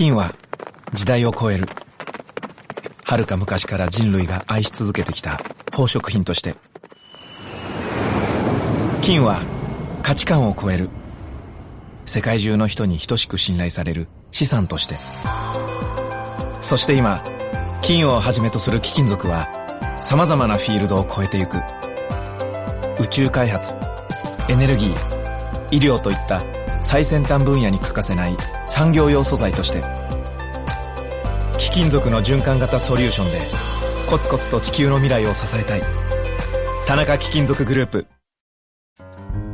金は時代を超える。遥か昔から人類が愛し続けてきた宝飾品として。金は価値観を超える。世界中の人に等しく信頼される資産として。そして今金をはじめとする貴金属は様々なフィールドを超えてゆく。宇宙開発エネルギー医療といった最先端分野に欠かせない産業用素材として貴金属の循環型ソリューションでコツコツと地球の未来を支えたい田中貴金属グループ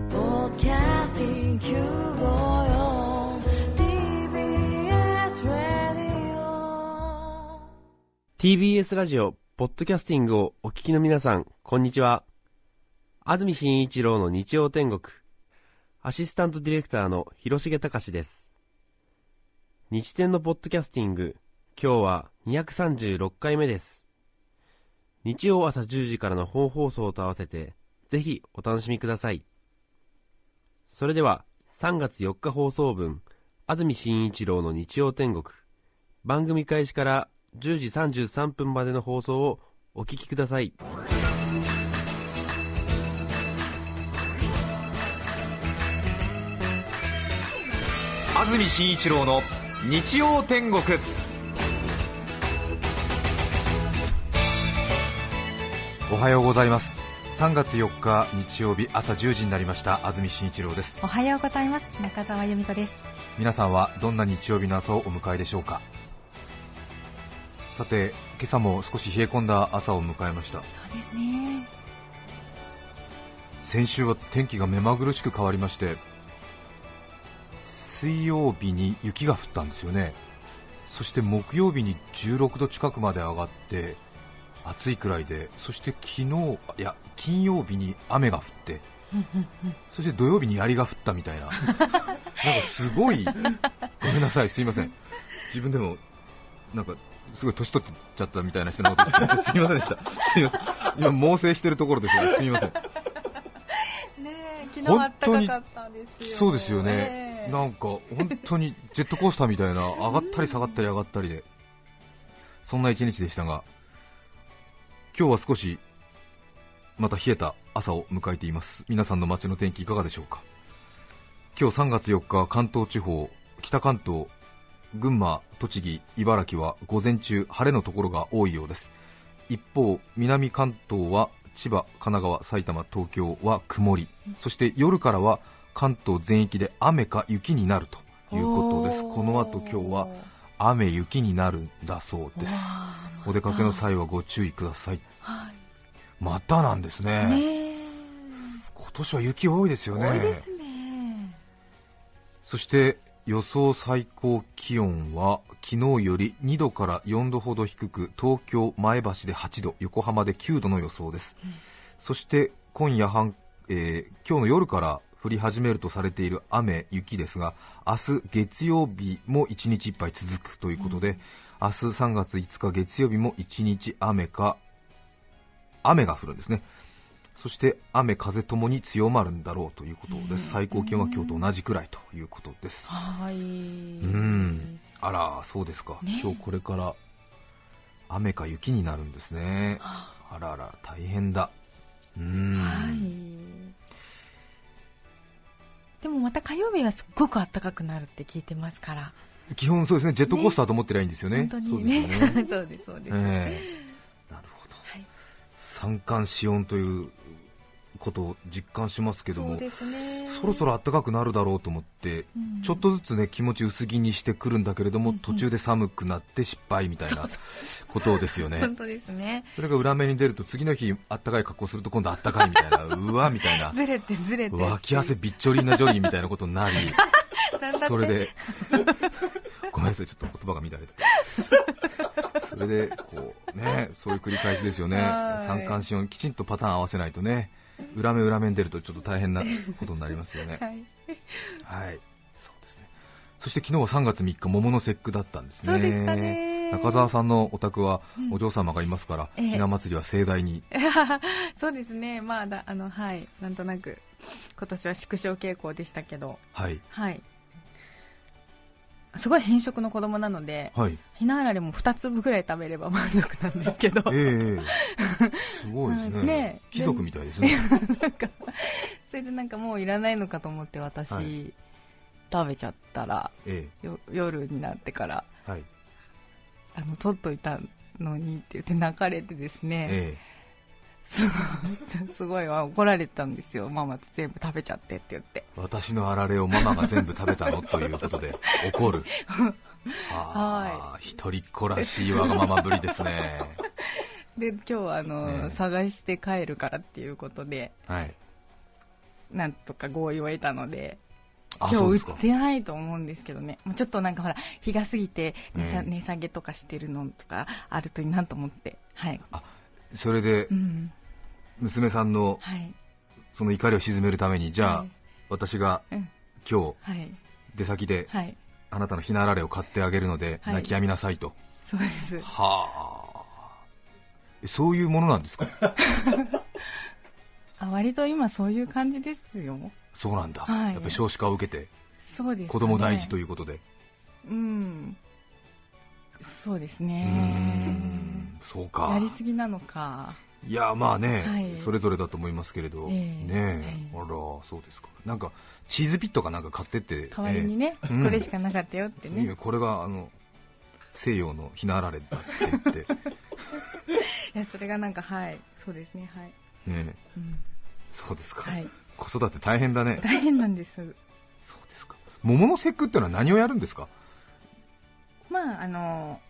Podcasting Q54 TBS Radio TBS ラジオ、ポッドキャスティングをお聞きの皆さん、こんにちは。安住紳一郎の日曜天国。アシスタントディレクターの広重隆です。日天のポッドキャスティング、今日は236回目です。日曜朝10時からの本放送と合わせて、ぜひお楽しみください。それでは、3月4日放送分、安住紳一郎の日曜天国。番組開始から10時33分までの放送をお聞きください。安住紳一郎の日曜天国。おはようございます。3月4日日曜日朝10時になりました。安住紳一郎です。おはようございます。中澤由美子です。皆さんはどんな日曜日の朝をお迎えでしょうか？さて今朝も少し冷え込んだ朝を迎えました。そうですね。先週は天気が目まぐるしく変わりまして水曜日に雪が降ったんですよね。そして木曜日に16度近くまで上がって暑いくらいでそして昨日いや金曜日に雨が降って そして土曜日に槍が降ったみたいな。なんかすごいごめんなさいすいません。自分でもなんかすごい年取っちゃったみたいな人のこと言ってすみませんでした。すみません。今猛省してるところですがすみません。ねえ昨日は暖かかったですよそうですよね、ええなんか本当にジェットコースターみたいな、上がったり下がったり上がったりで、そんな一日でしたが、今日は少しまた冷えた朝を迎えています、皆さんの街の天気いかがでしょうか、今日3月4日、関東地方、北関東、群馬、栃木、茨城は午前中、晴れのところが多いようです。一方、南関東は千葉、神奈川、埼玉、東京は曇り、そして夜からは関東全域で雨か雪になるということです。この後今日は雨、雪になるんだそうです。お出かけの際はご注意ください。はまたなんですね。いねえ今年は雪多いですよね。ねそして予想最高気温は昨日より2度から4度ほど低く東京、前橋で8度、横浜で9度の予想です、そして今夜半、えー今日の夜から降り始めるとされている雨、雪ですが明日月曜日も1日いっぱい続くということで、明日3月5日月曜日も1日雨か雨が降るんですね。そして雨風ともに強まるんだろうということです、最高気温は今日と同じくらいということです、はい。うん。あらそうですか、ね。今日これから雨か雪になるんですね。あ。らあら大変だ。うん、はいでもまた火曜日はすっごく暖かくなるって聞いてますから。基本そうですね。ジェットコースターと思ってりゃいいんですよね。ね。ね。そうです そうです、ええ。なるほど、はい三寒四温ということを実感しますけどもそそろそろ暖かくなるだろうと思って、うん。ちょっとずつね気持ち薄着にしてくるんだけれども、うんうん。途中で寒くなって失敗みたいなことですよね。本当ですね。それが裏目に出ると次の日暖かい格好すると今度暖かいみたいな うわみたいなずれてずれて。脇汗びっちょりなジョリーみたいなことになりそれでごめんなさいちょっと言葉が乱れてて。それでこうねそういう繰り返しですよね。はい。三寒四温きちんとパターン合わせないとね裏目裏目に出るとちょっと大変なことになりますよね。はい。はい、そうですね。そして昨日は3月3日桃の節句だったんですね。そうでしたね。中澤さんのお宅はお嬢様がいますから、ええ。ひな祭りは盛大に。そうですね、まあだあのはい、なんとなく今年は縮小傾向でしたけど、はい。はい、すごい偏食の子供なのではい。ひなあられも2粒ぐらい食べれば満足なんですけど。ええすごいですね。ね貴族みたいですね。なんかそれでなんかもういらないのかと思って私、はい。食べちゃったらえよ夜になってからえはい。あの取っといたのにって言って泣かれてですね、えすごい すごい怒られたんですよ。ママ全部食べちゃってって言って。え私のあられをママが全部食べたのということで 怒る。はあ一人っ子らしいわがままぶりですね。で今日はあの、ええ探して帰るからっていうことではい。なんとか合意を得たので今日売ってないと思うんですけどね。もうちょっとなんかほら日が過ぎて値下,、げとかしてるのとかあるといいなと思って。はい、それでうん。娘さんのはい。その怒りを鎮めるためにじゃあ、はい。私がうん。今日はい。出先ではい。あなたのひなあられを買ってあげるのではい。泣き止みなさいと、そうです。はあ。えそういうものなんですか？あ割と今そういう感じですよ。そうなんだ、はい。やっぱり少子化を受けてそうですかね。子供大事ということで、うん。そうですね。んそうか。やりすぎなのか。いやまあね、はい。それぞれだと思いますけれど、ええ。ねえ、はい。あらそうですか。なんかチーズピットかなんか買ってって。代わりにね、え。えうん。これしかなかったよってね、いやこれがあの西洋のひなあられだって言って。いやそれがなんかはい。そうですねはい、ねえ。うん。そうですか、はい、子育て大変だね。大変なんです。そうですか。桃の節句ってのは何をやるんですか？まああの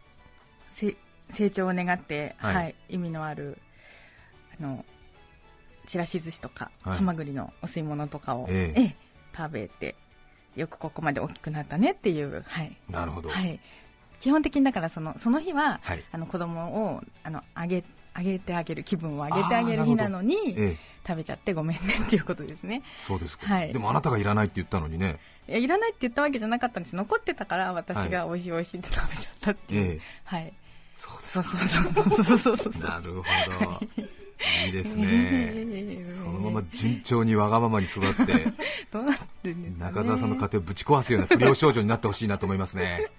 せ成長を願って、ははいい意味のあるあのちらし寿司とか、はい。ハマグリのお吸い物とかを、ええ。ええ食べてよくここまで大きくなったねっていう、はい。なるほど、はい、基本的にだからそのその日は、はい。あの子供をあのあげあげてあげる気分を上げてあげる日なのにええ。食べちゃってごめんねっていうことですね。そうですか、はい。でもあなたがいらないって言ったのにね。いやいらないって言ったわけじゃなかったんです。残ってたから私はが美味しい美味しいって食べちゃったっていう、ええ。はいそうですそうそうそうそうそうそうなるほどいいですねそのまま順調にわがままに育ってどうなるんですか、ね、中澤さんの家庭をぶち壊すような不良少女になってほしいなと思いますね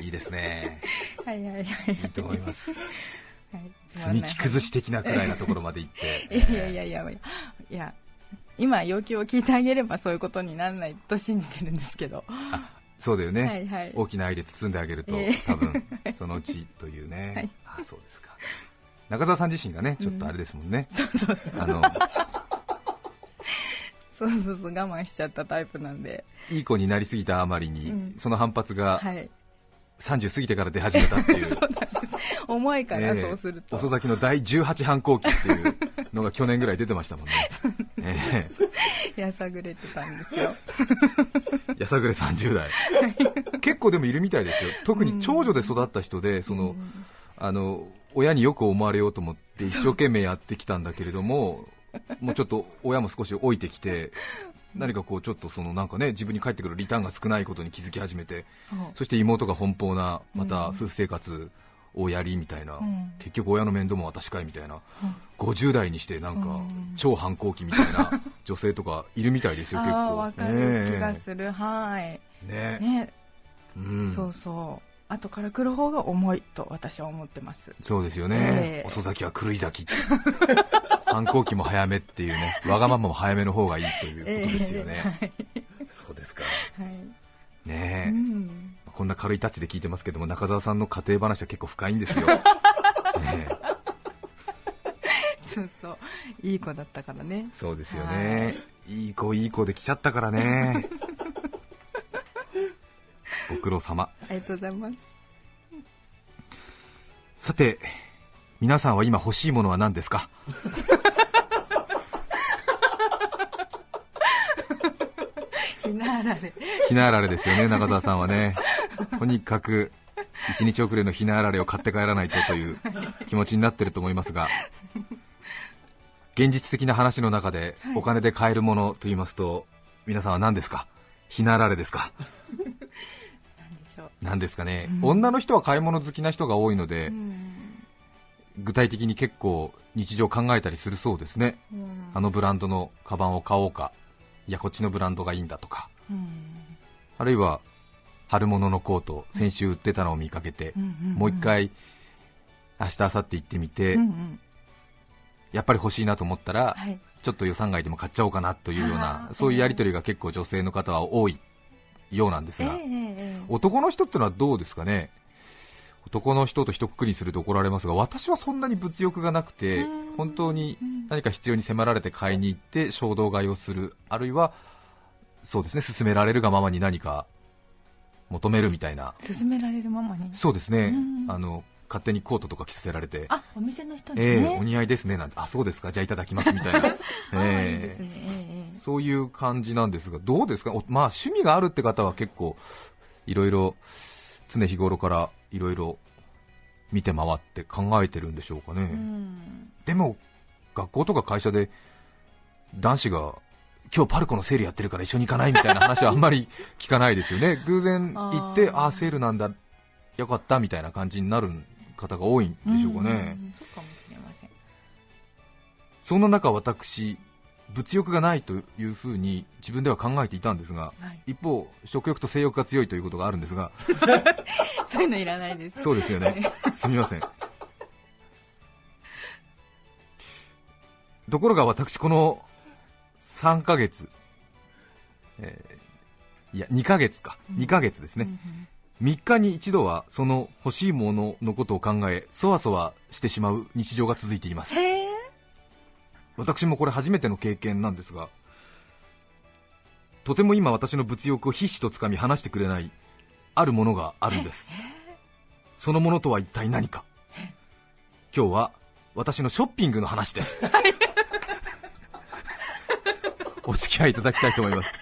いいですねはいはいはいいいと思いますはい積み木崩し的なくらいなところまで行っていやいやいやいやいや今要求を聞いてあげればそういうことにならないと信じてるんですけどそうだよね、はいはい。大きな愛で包んであげると、ええ。多分そのうちというね、はい。あそうですか。中澤さん自身がねちょっとあれですもんね、そうそうあの そうそうそう我慢しちゃったタイプなんで。いい子になりすぎたあまりに、うん。その反発がはい。30過ぎてから出始めたっていう、重いからええ。そうすると、遅咲きの第18反抗期っていうのが去年ぐらい出てましたもんね、え やさぐれてたんですよ。え やさぐれ30代結構でもいるみたいですよ。特に長女で育った人でその、あの親によく思われようと思って一生懸命やってきたんだけれどももうちょっと親も少し老いてきて何かこうちょっとそのなんかね自分に返ってくるリターンが少ないことに気づき始めてそして妹が奔放なまた夫婦生活をやりみたいな、ん。結局親の面倒も私かいみたいな、50代にしてなんか超反抗期みたいな 女性とかいるみたいですよ結構。わかる気がする、はい。ねえ。ね、うん。そうそう。後から来る方が重いと私は思ってます。そうですよね、ええ。遅咲きは狂い咲き 反抗期も早めっていうね。わがままも早めの方がいいということですよね、そうですか。はい、ねえ、うんこんな軽いタッチで聞いてますけども中澤さんの家庭話は結構深いんですよ、ねえ。そうそう。いい子だったからね。そうですよね、いい子いい子で来ちゃったからね。ご苦労様。ありがとうございます。さて皆さんは今欲しいものは何ですか？ひなあられ。ひなあられですよね中澤さんはねとにかく一日遅れのひなあられを買って帰らないとという気持ちになってると思いますが現実的な話の中でお金で買えるものと言いますと皆さんは何ですか？ひなあられですか？何ですかね、女の人は買い物好きな人が多いので、うん。具体的に結構日常考えたりするそうですね、うん。あのブランドのカバンを買おうかいやこっちのブランドがいいんだとか。うん。あるいは春物のコート先週売ってたのを見かけて、もう一回明日明後日行ってみて、うんうん。やっぱり欲しいなと思ったら、はい。ちょっと予算外でも買っちゃおうかなというようなそういうやり取りが結構女性の方は多いようなんですが、ええええええ。男の人ってのはどうですかね？男の人と一括りにすると怒られますが私はそんなに物欲がなくてうん。本当に何か必要に迫られて買いに行って衝動買いをするあるいはそうですね勧められるがままに何か求めるみたいな。勧められるままに。そうですね。うん。あの勝手にコートとか着させられて。あお店の人にええね、お似合いですねなんて。あそうですか。じゃあいただきますみたいな。えね。ええ。そういう感じなんですが、どうですか、おまあ、趣味があるって方は結構、いろいろ常日頃からいろいろ見て回って考えてるんでしょうかね、でも学校とか会社で男子が今日パルコのセールやってるから一緒に行かないみたいな話はあんまり聞かないですよね、偶然行って、あー。あセールなんだ、よかったみたいな感じになる方が多いんでしょうかね。んそうかもしれません。そんな中、私、物欲がないというふうに自分では考えていたんですが、はい。一方、食欲と性欲が強いということがあるんですが、そういうのいらないです。そうですよね、すみません。ところが私、この3ヶ月、えーいや、2ヶ月か、2ヶ月ですね、3日に一度はその欲しいもののことを考え、そわそわしてしまう日常が続いています。私もこれ初めての経験なんですがとても今私の物欲をひしとつかみ話してくれないあるものがあるんです。そのものとは一体何か。今日は私のショッピングの話です お付き合いいただきたいと思います。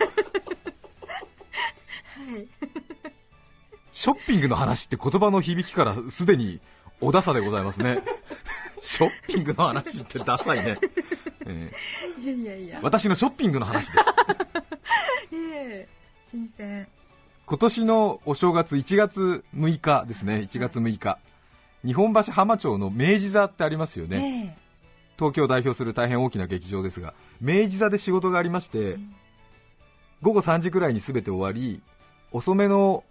ショッピングの話って言葉の響きからすでにおダサでございますね。ショッピングの話ってダサいね、えーいやいやいや。私のショッピングの話です。ええ新鮮。今年のお正月1月6日ですね。1月6日、日本橋浜町の明治座ってありますよね、ええ東京を代表する大変大きな劇場ですが明治座で仕事がありまして、午後3時くらいに全て終わり遅めの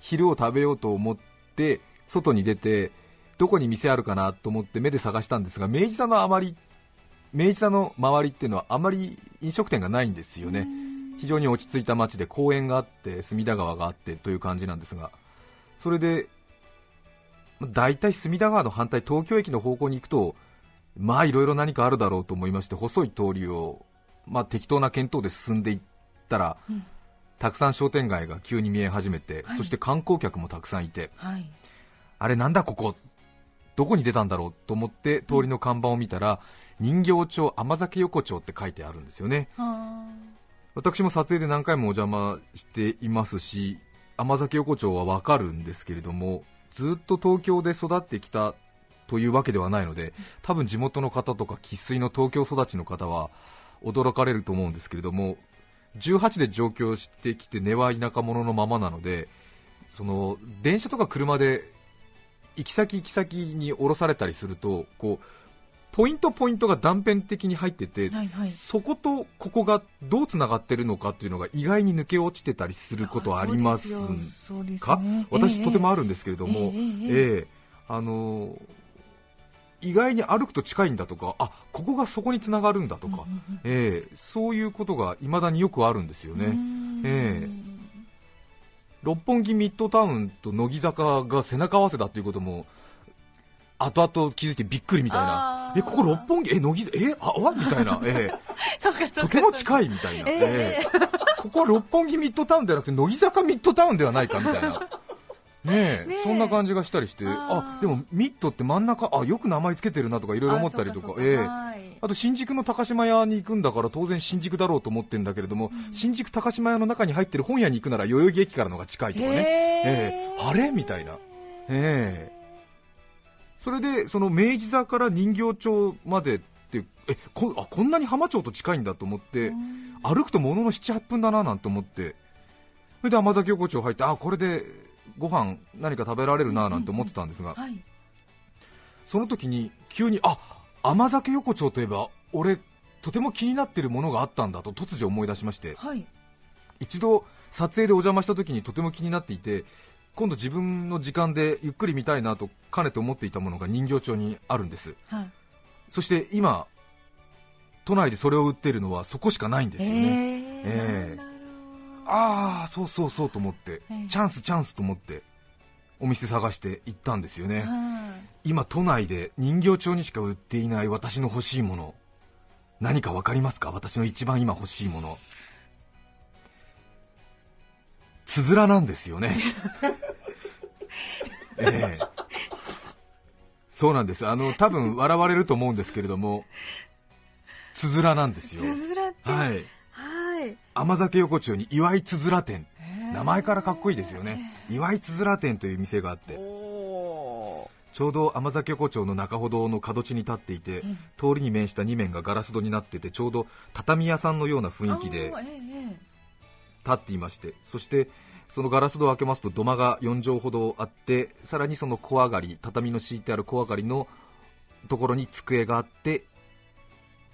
昼を食べようと思って外に出てどこに店あるかなと思って目で探したんですが明治座のあまり明治座の周りっていうのはあまり飲食店がないんですよね。非常に落ち着いた街で公園があって隅田川があってという感じなんですがそれでまあ大体隅田川の反対東京駅の方向に行くとまあいろいろ何かあるだろうと思いまして細い通りを、まあ、適当な見当で進んでいったら、たくさん商店街が急に見え始めて、そして観光客もたくさんいてはい。あれなんだここどこに出たんだろうと思って通りの看板を見たら、人形町甘酒横丁って書いてあるんですよね。あ私も撮影で何回もお邪魔していますし甘酒横丁はわかるんですけれどもずっと東京で育ってきたというわけではないので多分地元の方とか生粋の東京育ちの方は驚かれると思うんですけれども18で上京してきて根は田舎者のままなのでその電車とか車で行き先行き先に降ろされたりするとこうポイントポイントが断片的に入ってて、はいはい。そことここがどうつながってるのかっていうのが意外に抜け落ちてたりすることはありますそうですね。か、私、とてもあるるんですけれども、ええええ。ええ。あのー意外に歩くと近いんだとか、あここがそこにつながるんだとか、ええそういうことがいまだによくあるんですよね。ええ。六本木ミッドタウンと乃木坂が背中合わせだということも後々気づいてびっくりみたいな。えここ六本木、え乃木えあわみたいな、ええ。とても近いみたいな、ええ。ここは六本木ミッドタウンではなくて乃木坂ミッドタウンではないかみたいな。ねえそんな感じがしたりしてああーでもミッドって真ん中あよく名前つけてるなとかいろいろ思ったりとかええ。えあと新宿の高島屋に行くんだから当然新宿だろうと思ってるんだけれども、新宿高島屋の中に入ってる本屋に行くなら代々木駅からの方が近いとかね、ええ。あれ？みたいな、ええ。それでその明治座から人形町までってえこあこんなに浜町と近いんだと思って、歩くとものの7、8分だななんて思って、それで甘酒横丁入って、あこれでご飯何か食べられるななんて思ってたんですが、はい。その時に急にあ甘酒横丁といえば俺とても気になってるものがあったんだと突如思い出しましてはい。一度撮影でお邪魔した時にとても気になっていて今度自分の時間でゆっくり見たいなとかねて思っていたものが人形町にあるんです。はい。そして今都内でそれを売っているのはそこしかないんですよね、えええ。ーああそうそうそうと思って、ええ。チャンスチャンスと思ってお店探して行ったんですよね、はい。今都内で人形町にしか売っていない私の欲しいもの何か分かりますか？私の一番今欲しいもの。つづらなんですよね。ええ。そうなんです。あの多分笑われると思うんですけれどもつづらなんですよ。つづらはい甘酒横丁に岩井つづら店。名前からかっこいいですよね。岩井つづら店という店があって。おちょうど甘酒横丁の中ほどの角地に立っていて、通りに面した2面がガラス戸になっててちょうど畳屋さんのような雰囲気で立っていまして。そしてそのガラス戸を開けますと土間が4畳ほどあってさらにその小上がり畳の敷いてある小上がりのところに机があって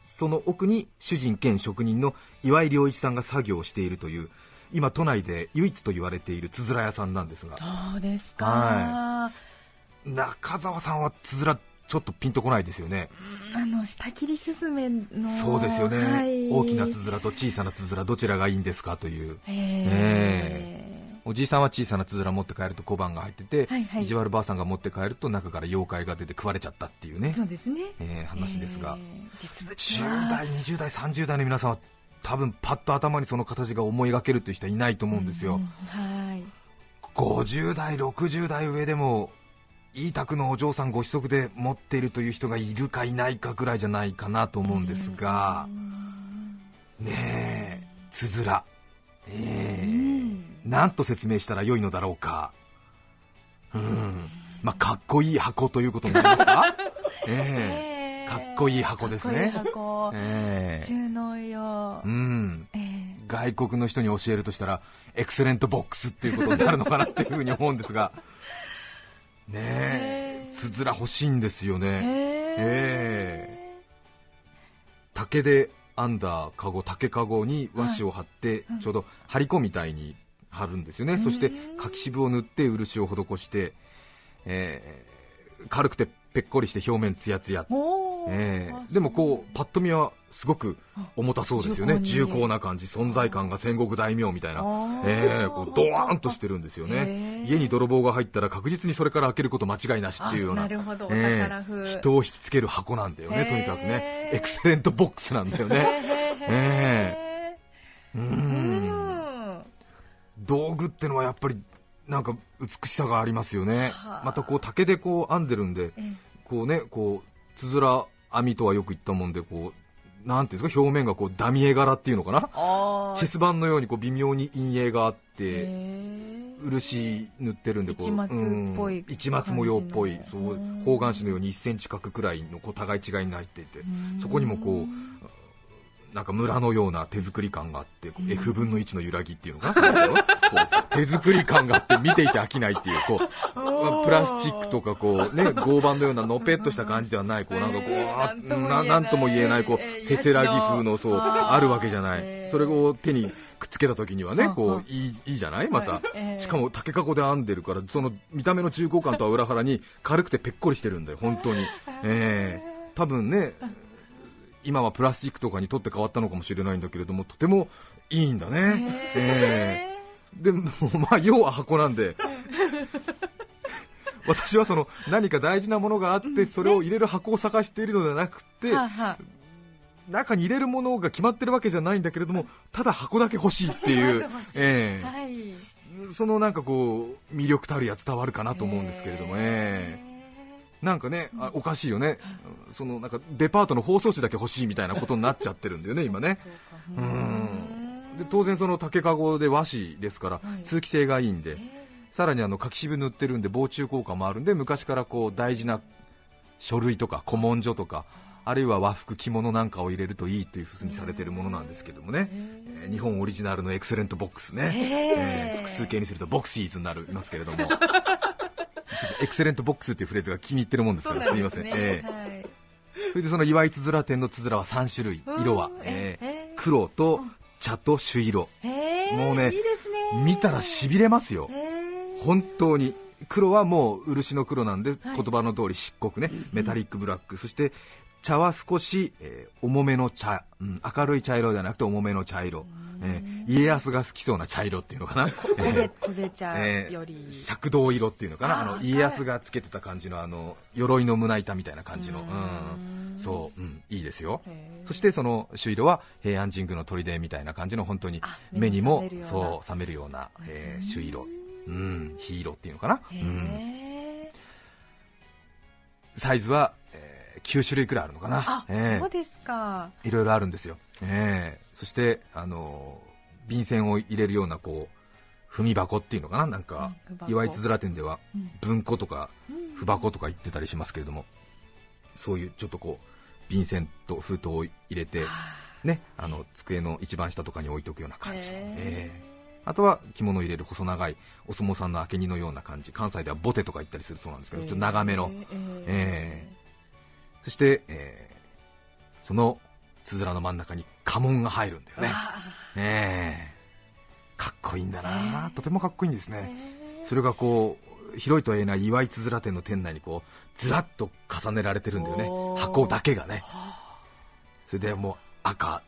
その奥に主人兼職人の岩井良一さんが作業をしているという今都内で唯一と言われているつづら屋さんなんですが。そうですか、は中澤さんはつづらちょっとピンとこないですよね。あの下切りすずめのそうですよね、はい。大きなつづらと小さなつづらどちらがいいんですかという。えおじいさんは小さなつづら持って帰ると小判が入ってて、はいはい。意地悪ばあさんが持って帰ると中から妖怪が出て食われちゃったっていうねえ、そうですね。えー話ですが、ええ実物は10代、20代、30代の皆さんは多分パッと頭にその形が思い描けるという人はいないと思うんですよ、うんはい。50代、60代上でもいい宅のお嬢さんご子息で持っているという人がいるかいないかぐらいじゃないかなと思うんですが、ねえ、つづら、ええなんと説明したらよいのだろうか、うん、まあ、かっこいい箱ということになりますか、ええ。かっこいい箱ですね。ええ。収納用。うん、ええ。外国の人に教えるとしたらエクセレントボックスっていうことになるのかなっていうふうに思うんですが。ねえ。つづら欲しいんですよね。え。え竹で編んだカゴ竹カゴに和紙を貼って、ちょうど張り子みたいに貼るんですよね、そして柿渋を塗って漆を施して、えー軽くてぺっこりして表面ツヤツヤ。おー。ええでもこうパッと見はすごく重たそうですよね。重重厚な感じ。存在感が戦国大名みたいな。ええこうドワーンとしてるんですよへねえ家に泥棒が入ったら確実にそれから開けること間違いなしっていうような。ええお宝風。人を引きつける箱なんだよねとにかくね。エクセレントボックスなんだよね。えううん。ん道具ってのはやっぱりなんか美しさがありますよね。はあ。またこう竹でこう編んでるんでえこうねこうつづら編みとはよく言ったもんでこうなんていうんですか表面がこうダミ絵柄っていうのかな？チェス盤のようにこう微妙に陰影があって漆塗ってるんでこう市松っぽいうん。市松模様っぽいそううん方眼紙のように1センチ角くらいのこう互い違いに入っていてそこにもこうなんか村のような手作り感があってこう F 分の1の揺らぎっていうのかなこう手作り感があって見ていて飽きないっていうこうまあプラスチックとかこうね合板のようなのぺっとした感じではないこうなんかこうえーあなんとも言えないこえーうせせらぎ風のそうあるわけじゃない。えー。それを手にくっつけた時にはねこういいいいじゃない？また。しかも竹かごで編んでるからその見た目の重厚感とは裏腹に軽くてぺっこりしてるんだよ本当に。ええ多分ね今はプラスチックとかに取って変わったのかもしれないんだけれどもとてもいいんだね。ええでもまあ要は箱なんで。私はその何か大事なものがあってそれを入れる箱を探しているのではなくて中に入れるものが決まってるわけじゃないんだけれどもただ箱だけ欲しいっていう。ええ。はい。そのなんかこう魅力たるや伝わるかなと思うんですけれども、ええなんかねあおかしいよね、そのなんかデパートの包装紙だけ欲しいみたいなことになっちゃってるんだよね、今ね。うん。で当然、その竹かごで和紙ですから通気性がいいんで、さらにあの柿渋塗ってるんで防虫効果もあるんで昔からこう大事な書類とか古文書とかあるいは和服、着物なんかを入れるといいというふうにされているものなんですけどもね、えー日本オリジナルのエクセレントボックスね、えー複数形にするとボクシーズになりますけれども、エクセレントボックスっていうフレーズが気に入ってるもんですから、すみません、えーはい。それでその岩井つづら店のつづらは3種類、色は、うんえーえー黒と茶と朱色、もうね見たらしびれますよ。本当に黒はもう漆の黒なんで、はい。言葉の通り漆黒ね、メタリックブラック。そして茶は少し、えー重めの茶、うん明るい茶色ではなくて重めの茶色、えー家康が好きそうな茶色っていうのかな。えーより、赤銅色っていうのかな。あの家康がつけてた感じのあの鎧の胸板みたいな感じの。ううん。んそう、うん、いいですよ。そしてその朱色は平安神宮の砦みたいな感じの本当にあ目にも目に覚めるような。そう覚めるような、えー朱色うん火色っていうのかな、へうん、ーサイズは、え9種類くらいあるのかな。あ、えそうですか。えいろいろあるんですよ、ええ。そしてあの便箋を入れるようなこう踏み箱っていうのかな。なんか、岩井つづら店ではうん。文庫とかうん。符箱とか言ってたりしますけれどもそういうちょっとこう便箋と封筒を入れて、ね、あの机の一番下とかに置いておくような感じ、ええあとは着物を入れる細長いお相撲さんの明け荷のような感じ関西ではボテとか言ったりするそうなんですけどちょっと長めの、ええそして、えーそのつづらの真ん中に家紋が入るんだよね、ええ。かっこいいんだな、とてもかっこいいんですね、それがこう広いとは言えない岩井つづら店の店内にこうずらっと重ねられてるんだよね。箱だけがね。それでもう赤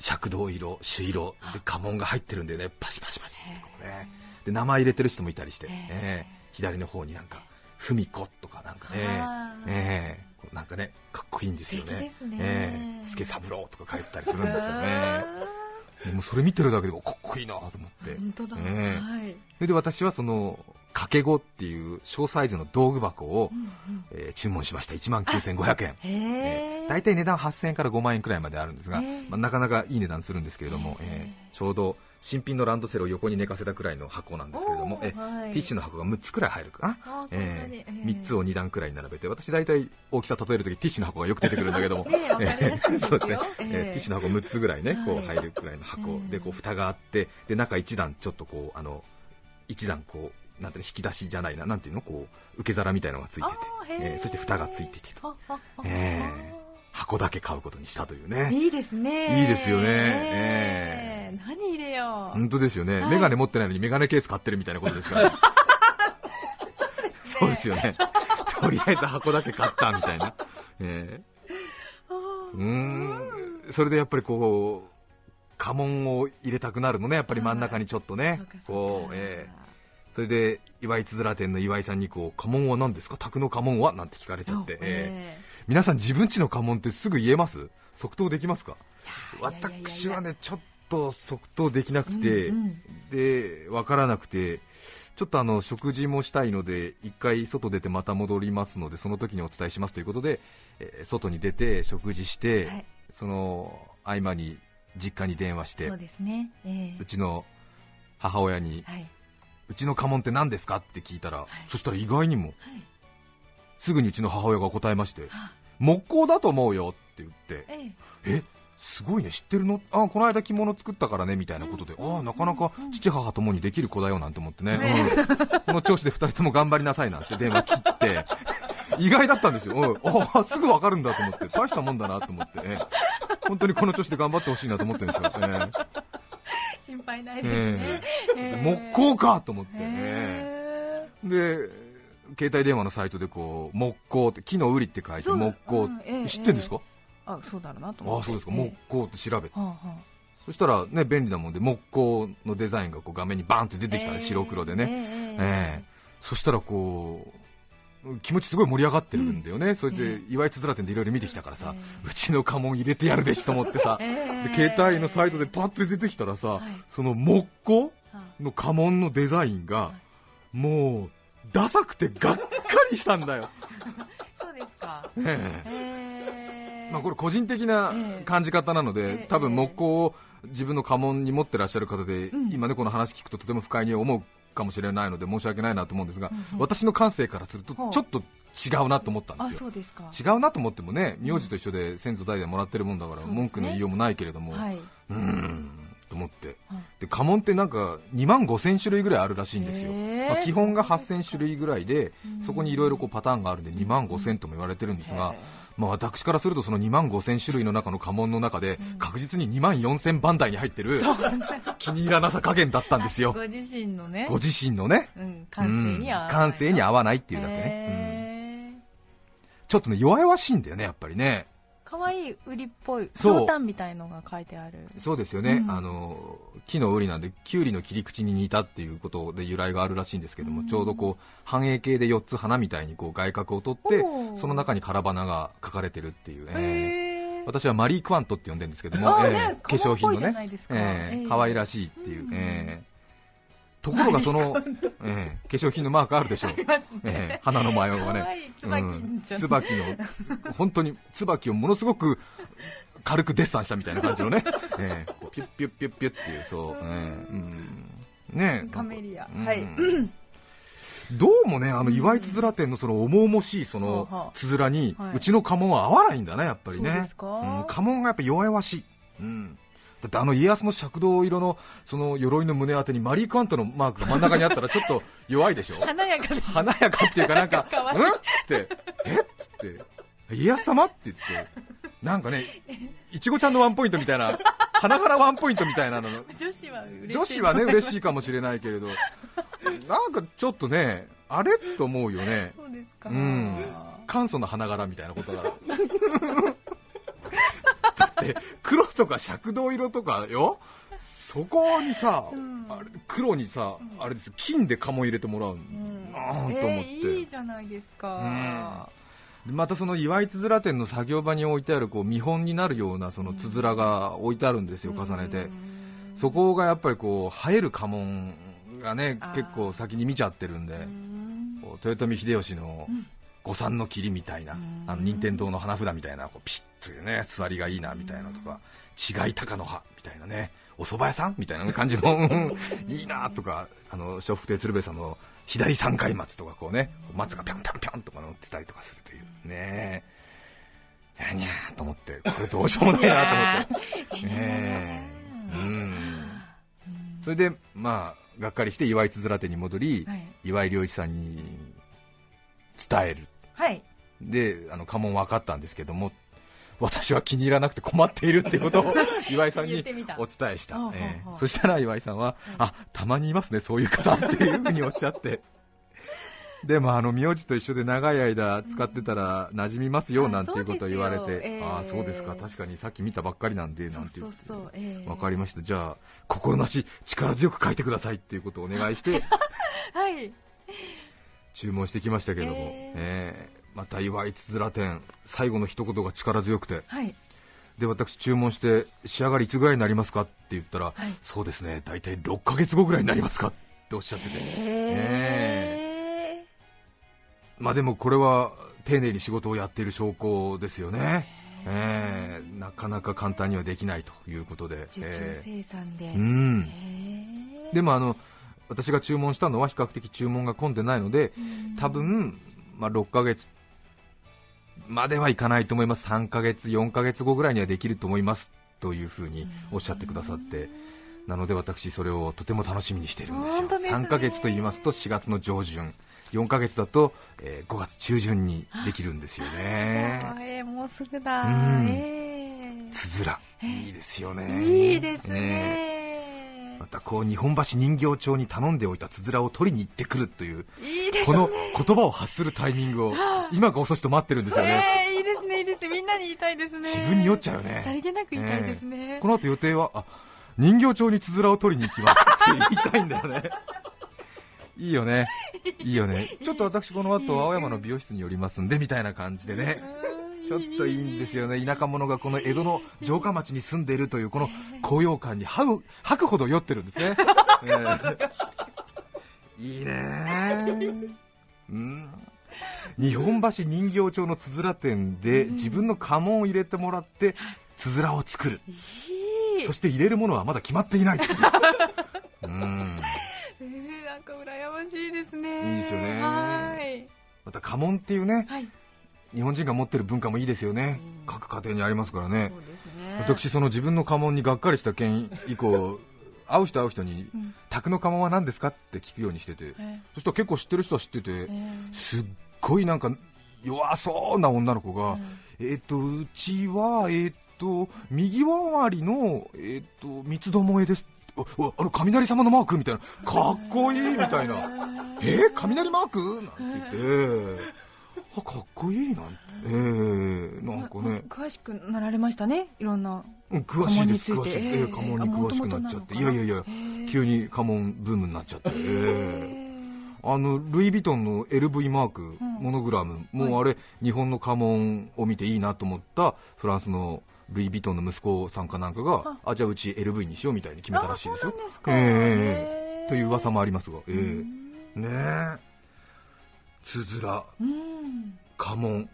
赤銅色朱色で家紋が入ってるんだよね。パシパシパシってこうね。で名前入れてる人もいたりして、ええ左の方になんか文子とかなんかね。ええこうなんかねかっこいいんですよね。ね。ええ助三郎とか書いてたりするんですよね。もうそれ見てるだけでもかっこいいなと思って。本当だ、ええはい。それで私はその掛け子っていう小サイズの道具箱を、うんうん。えー注文しました。1万9500円。へええー大体値段8000円から5万円くらいまであるんですが、えー。まあ、なかなかいい値段するんですけれども、えー。えーちょうど新品のランドセルを横に寝かせたくらいの箱なんですけれども、えーはい。ティッシュの箱が6つくらい入るかな、あええー。3つを2段くらいに並べて私大体大きさ例えるときティッシュの箱がよく出てくるんだけども、ねえわかりやすいですよ。そうですね、えー。えーティッシュの箱6つぐらいね、こはい。う入るくらいの箱、うんでこう蓋があってで中1段ちょっとこうあの1段こうなんていうの引き出しじゃないななんていうのこう受け皿みたいのがついてて。えーそして蓋がついててと。ええ箱だけ買うことにしたというね。いいですね。いいですよね。ええ何入れよう。本当ですよね、はい。メガネ持ってないのにメガネケース買ってるみたいなことですから、そうですよね、とりあえず箱だけ買ったみたいな、ええうーん、それでやっぱりこう、家紋を入れたくなるのね、やっぱり真ん中にちょっとね。こう、ええそれで岩井つづら店の岩井さんにこう家紋は何ですか、宅の家紋は？なんて聞かれちゃって、おええ。え皆さん、自分家の家紋ってすぐ言えます？即答できますか？私はね、ちょっと即答できなくて、うんうん。で分からなくて、ちょっとあの食事もしたいので、一回外出てまた戻りますので、その時にお伝えしますということで、えー外に出て食事して、はい。その合間に実家に電話して、そうですね。ええ。うちの母親に、はいうちの家紋って何ですか？って聞いたら、い。そしたら意外にも、はいすぐにうちの母親が答えまして、は木工だと思うよって言って、えええ？すごいね知ってるのあこの間着物作ったからねみたいなことで、ああなかなか父母ともにできる子だよなんて思ってね、うん。この調子で2人とも頑張りなさいなんて電話切って 意外だったんですよ、うん。ああすぐ分かるんだと思って大したもんだなと思って、ええ。本当にこの調子で頑張ってほしいなと思ってるんですよ、え心配ないですね。ええ。ええ。木工かと思って、へえで携帯電話のサイトでこう木工って木の売りって書いて木工、うんええ知ってるんですか、あそうだろうなと思って。ああそうですか、ええ。木工って調べて。はあはあ。そしたらね便利なもんで木工のデザインがこう画面にバーンって出てきたね、ええ。白黒でね、ええ。ええ。そしたらこう気持ちすごい盛り上がってるんだよね、それでえ岩井つづら店でいろいろ見てきたからさ、えうちの家紋入れてやるべしと思ってさ、ええ。で携帯のサイトでパッと出てきたらさ、はい。その木工はの家紋のデザインがもうダサくてがっかりしたんだよ、そうですか。ええ。ええ。まあ、これ個人的な感じ方なので、ええ。多分木工を自分の家紋に持ってらっしゃる方で、うん。今ねこの話聞くととても不快に思うかもしれないので申し訳ないなと思うんですが、うんうん。私の感性からするとちょっと違うなと思ったんあですよ。すか。違うなと思ってもね名字と一緒で先祖代々もらってるもんだから文句の言いようもないけれども、はい。うんと思って、はい。で家紋ってなんか2万5000種類ぐらいあるらしいんですよ、まあ基本が8000種類ぐらいでそこにいろいろパターンがあるんで2万5000とも言われてるんですが、まあ、私からするとその2万5000種類の中の家紋の中で確実に2万4000番台に入ってる気に入らなさ加減だったんですよ。ご自身のね。ご自身のね。うん、感性に合わないっていうだけね、ちょっとね弱々しいんだよねやっぱりねかわいい売りっぽいそう。ひょうたんみたいのが書いてある。そうですよね、うん。あの木の瓜なんでキュウリの切り口に似たっていうことで由来があるらしいんですけども、ちょうどこう半円形で4つ花みたいにこう外角を取ってその中に空花が描かれてるっていう、えー。私はマリー・クワントって呼んでるんですけども、えー化粧品のねえー可愛らしいっていう、うん。えーところがその、えー化粧品のマークあるでしょう、えー花の模様がね。椿うん。椿の本当に椿をものすごく軽くデッサンしたみたいな感じのね、えーピュッピュッピュッピュッっていうそう、えーうん。ねカメリア。うんはい。どうもね、あの岩井つづら店のその重々しいそのあつづらにはい。うちの家紋は合わないんだね、やっぱりね。うん。家紋がやっぱ弱々しい。うん。だってあの家康の尺銅色のその鎧の胸当てにマリー・クワントのマークが真ん中にあったらちょっと弱いでしょ？華やかで華やかっていうかなんか、うんっつって、え？っつって、家康様って言って、なんかね、いちごちゃんのワンポイントみたいな、花々ワンポイントみたいなの、女子は嬉しい。女子はね、嬉しいいかもしれないけれど、なんかちょっとね、あれと思うよね。そうですか。うん。簡素な花柄みたいなことが だって黒とか赤銅色とかよ？そこにさ、ん。あれ黒にさ、あれです。金で家紋入れてもらううん。なあと思って、えーいいじゃないですか。でまたその岩井つづら店の作業場に置いてあるこう見本になるようなそのつづらが置いてあるんですよ、重ねて、そこがやっぱりこう映える家紋がね結構先に見ちゃってるんで、豊臣秀吉の五三の霧みたいな、ん。あの任天堂の花札みたいなこうピシッというね座りがいいなみたいなとか、違い高の葉みたいなねお蕎麦屋さんみたいな感じの うんいいなとかあの笑福亭鶴瓶さんの左三回松とかこうね松がぴょんぴょんぴょんとか乗ってたりとかするというね。えやにゃーと思ってこれどうしようもないなと思って。ねえ。うん。それでまあがっかりして岩井つづら店に戻り、はい。岩井良一さんに伝える。はい。であの家紋分かったんですけども私は気に入らなくて困っているっていうことを 岩井さんにお伝えした、えほうえそしたら岩井さんは、あたまにいますねそういう方っていうふうにおっしゃって。でもあの名字と一緒で長い間使ってたら馴染みますよあなんていうことを言われて。ああそうですか。確かにさっき見たばっかりなんでなんて言って分かりました。じゃあ心なし力強く書いてくださいっていうことをお願いして。はい。注文してきましたけども、え。ええまた岩井つづら店最後の一言が力強くて。はい。で私注文して仕上がりいつぐらいになりますかって言ったら、い。そうですね大体6ヶ月後ぐらいになりますかっておっしゃってて、へまあでもこれは丁寧に仕事をやっている証拠ですよね、ええ。なかなか簡単にはできないということで、受注え生産で。えうん。へでもあの私が注文したのは比較的注文が混んでないので多分、まあ、6ヶ月まではいかないと思います。3ヶ月4ヶ月後ぐらいにはできると思います。というふうにおっしゃってくださって。なので私それをとても楽しみにしているんですよ。すね。3ヶ月と言いますと4月の上旬。4ヶ月だと、えー5月中旬にできるんですよじねえーもうすぐだ。うん。えつづら。いいですよえね。いいですえねまたこう日本橋人形町に頼んでおいたつづらを取りに行ってくるというこの言葉を発するタイミングを今が遅しと待ってるんですよね、えーいいですねいいですねみんなに言いたいですね。自分に酔っちゃうよね。さりげなく言いたいですね、この後予定はあ人形町につづらを取りに行きますって言いたいんだよね。いいよね。いいよね。ちょっと私この後青山の美容室に寄りますんでみたいな感じでね。うんちょっといいんですよね。田舎者がこの江戸の城下町に住んでいるというこの高揚感に吐く吐くほど酔ってるんですね、ええ。いいね。うん。日本橋人形町のつづら店で自分の家紋を入れてもらってつづらを作る。そして入れるものはまだ決まっていないう。うん。えー、なんか羨ましいですね。いいですよね。はい。また家紋っていうねはい日本人が持ってる文化もいいですよね。うん各家庭にありますからね。そうですえ私その自分の家紋にがっかりした件以降会う人会う人にうん「宅の家紋は何ですか?」って聞くようにしてて。えそしたら結構知ってる人は知っててええ。すっごいなんか弱そうな女の子が、えっ、とうちはえっ、と右回りのえっ、と三つどもえです。おおあの雷様のマークみたいな。かっこいいみたいな。えー、雷マーク？なんて言ってあかっこいい。なんて。えー、なんかね。詳しくなられましたね？いろんなうん詳しいです詳しいです、えええー家紋に詳しくなっちゃって。いあやいやいや元々なのかな急に家紋ブームになっちゃって、えー。あのルイ・ヴィトンの LV マーク、モノグラム、もうあれ、日本の家紋を見ていいなと思ったフランスのルイ・ヴィトンの息子さんかなんかが、あじゃあうち LV にしようみたいに決めたらしいですよ。す。か。ええへえという噂もありますが、ええねえ、つづら、うん。家紋、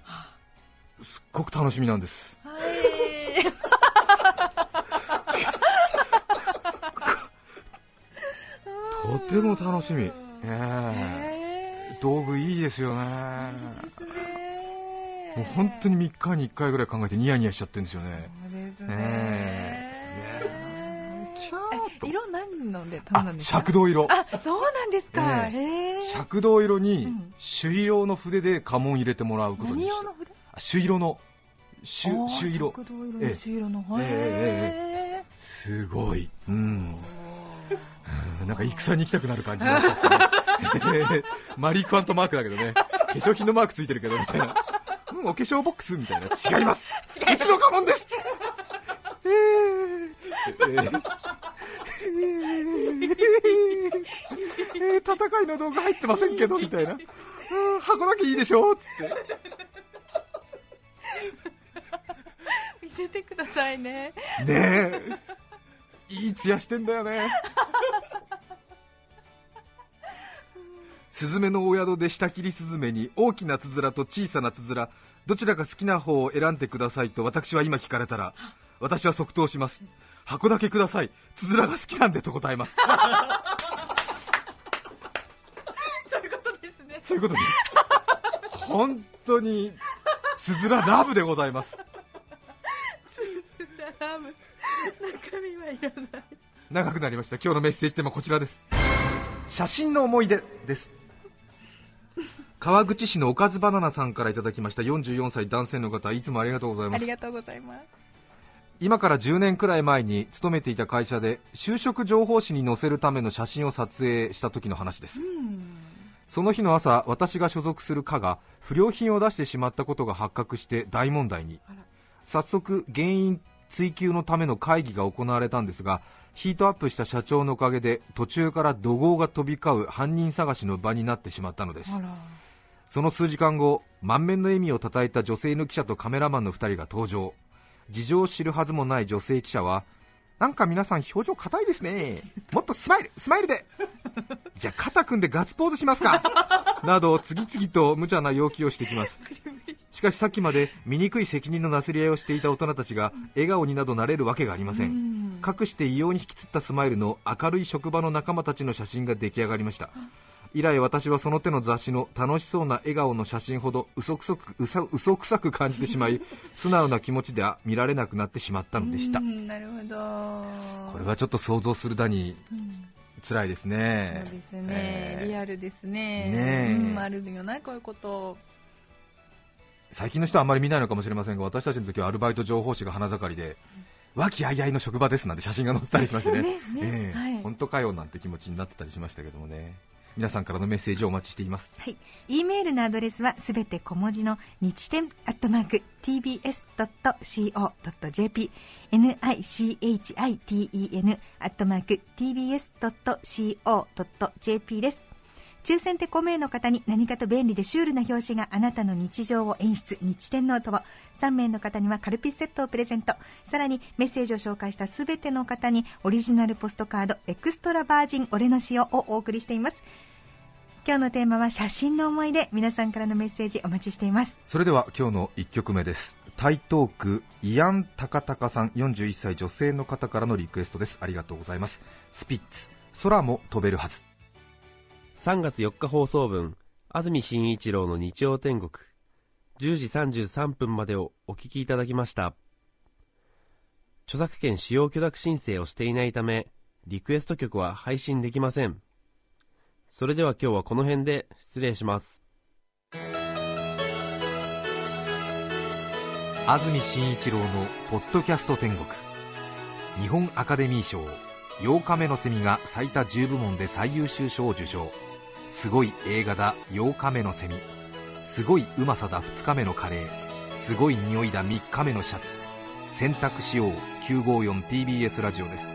すっごく楽しみなんです。はい。とても楽しみ、ええ。へ道具いいですよね。えもう本当に3日に1回ぐらい考えてニヤニヤしちゃってるんですよね。そうですね。ねえ。ー色何ので頼んですか？赤銅色。あそうなんですか、ねへえ。赤銅色にうん。朱色の筆で家紋入れてもらうことにした何用の筆？あ朱色の。朱朱色。色ええ。の朱色の。えへすごい。うん。うん なんか戦に行きたくなる感じになっちゃってね。マリー・クワントマークだけどね。化粧品のマークついてるけどみたいな。うんお化粧ボックスみたいな。違います。うちの家紋です。えー。えーえー戦いの道具入ってませんけどみたいな。うん箱だけいいでしょつって。見せてくださいね。ねえ。いいツヤしてんだよね。スズメのお宿で下切りスズメに大きなつづらと小さなつづらどちらか好きな方を選んでくださいと私は今聞かれたら私は即答します。箱だけください。つづらが好きなんでと答えますそういうことですねそういうことです 本当につづらラブでございます。ラム中身はいらない。長くなりました。今日のメッセージテーマはこちらです。写真の思い出です。川口市のおかずバナナさんからいただきました。44歳男性の方いつもありがとうございます。ありがとうございます。今から10年くらい前に勤めていた会社で就職情報誌に載せるための写真を撮影した時の話ですその日の朝私が所属する課が不良品を出してしまったことが発覚して大問題に。早速原因追及のための会議が行われたんですがヒートアップした社長のおかげで途中から怒号が飛び交う犯人探しの場になってしまったのです。その数時間後満面の笑みをたたいた女性の記者とカメラマンの2人が登場。事情を知るはずもない女性記者はなんか皆さん表情硬いですね。もっとスマイルスマイルで。じゃあ肩組んでガッツポーズしますか。など次々と無茶な要求をしてきます。しかしさっきまで醜い責任のなすり合いをしていた大人たちが笑顔になどなれるわけがありません。かくして異様に引きつったスマイルの明るい職場の仲間たちの写真が出来上がりました以来私はその手の雑誌の楽しそうな笑顔の写真ほど嘘くそく嘘嘘くさく感じてしまい 素直な気持ちでは見られなくなってしまったのでした。うんなるほど。これはちょっと想像するだに辛いですね。そうですね、えー。リアルですね。ねえ。うん、あるよなこういうこと。最近の人はあんまり見ないのかもしれませんが私たちの時はアルバイト情報誌が花盛りで和気あいあいの職場ですなんて写真が載ってたりしましてね。ねねええはい。本当かよなんて気持ちになってたりしましたけどもね皆さんからのメッセージをお待ちしています。はい。e メールのアドレスはすべて小文字の日天アットマーク tbs.co.jp nichiten アットマーク tbs.co.jp です。抽選で5名の方に何かと便利でシュールな表紙があなたの日常を演出日天ノートを。3名の方にはカルピスセットをプレゼント。さらにメッセージを紹介したすべての方にオリジナルポストカードエクストラバージン俺の塩をお送りしています。今日のテーマは写真の思い出。皆さんからのメッセージお待ちしています。それでは今日の1曲目です。台東区イアンタカタカさん41歳女性の方からのリクエストです。ありがとうございます。スピッツ空も飛べるはず。3月4日放送分安住紳一郎の日曜天国。10時33分までをお聞きいただきました。著作権使用許諾申請をしていないため、リクエスト曲は配信できません。それでは今日はこの辺で失礼します。安住紳一郎の「ポッドキャスト天国」日本アカデミー賞8日目のセミが最多10部門で最優秀賞を受賞。すごい映画だ8日目のセミすごいうまさだ2日目のカレー。すごい匂いだ3日目のシャツ。選択しよう 954TBS ラジオです。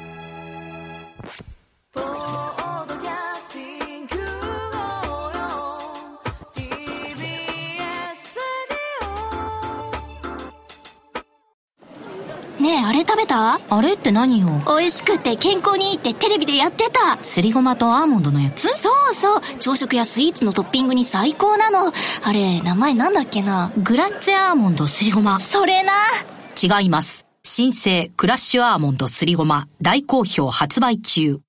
ねえ、あれ食べた？あれって何よ？美味しくて健康にいいってテレビでやってた。すりごまとアーモンドのやつ？そうそう。朝食やスイーツのトッピングに最高なの。あれ、名前なんだっけな？グラッツェアーモンドすりごま。それな。違います。新生クラッシュアーモンドすりごま。大好評発売中。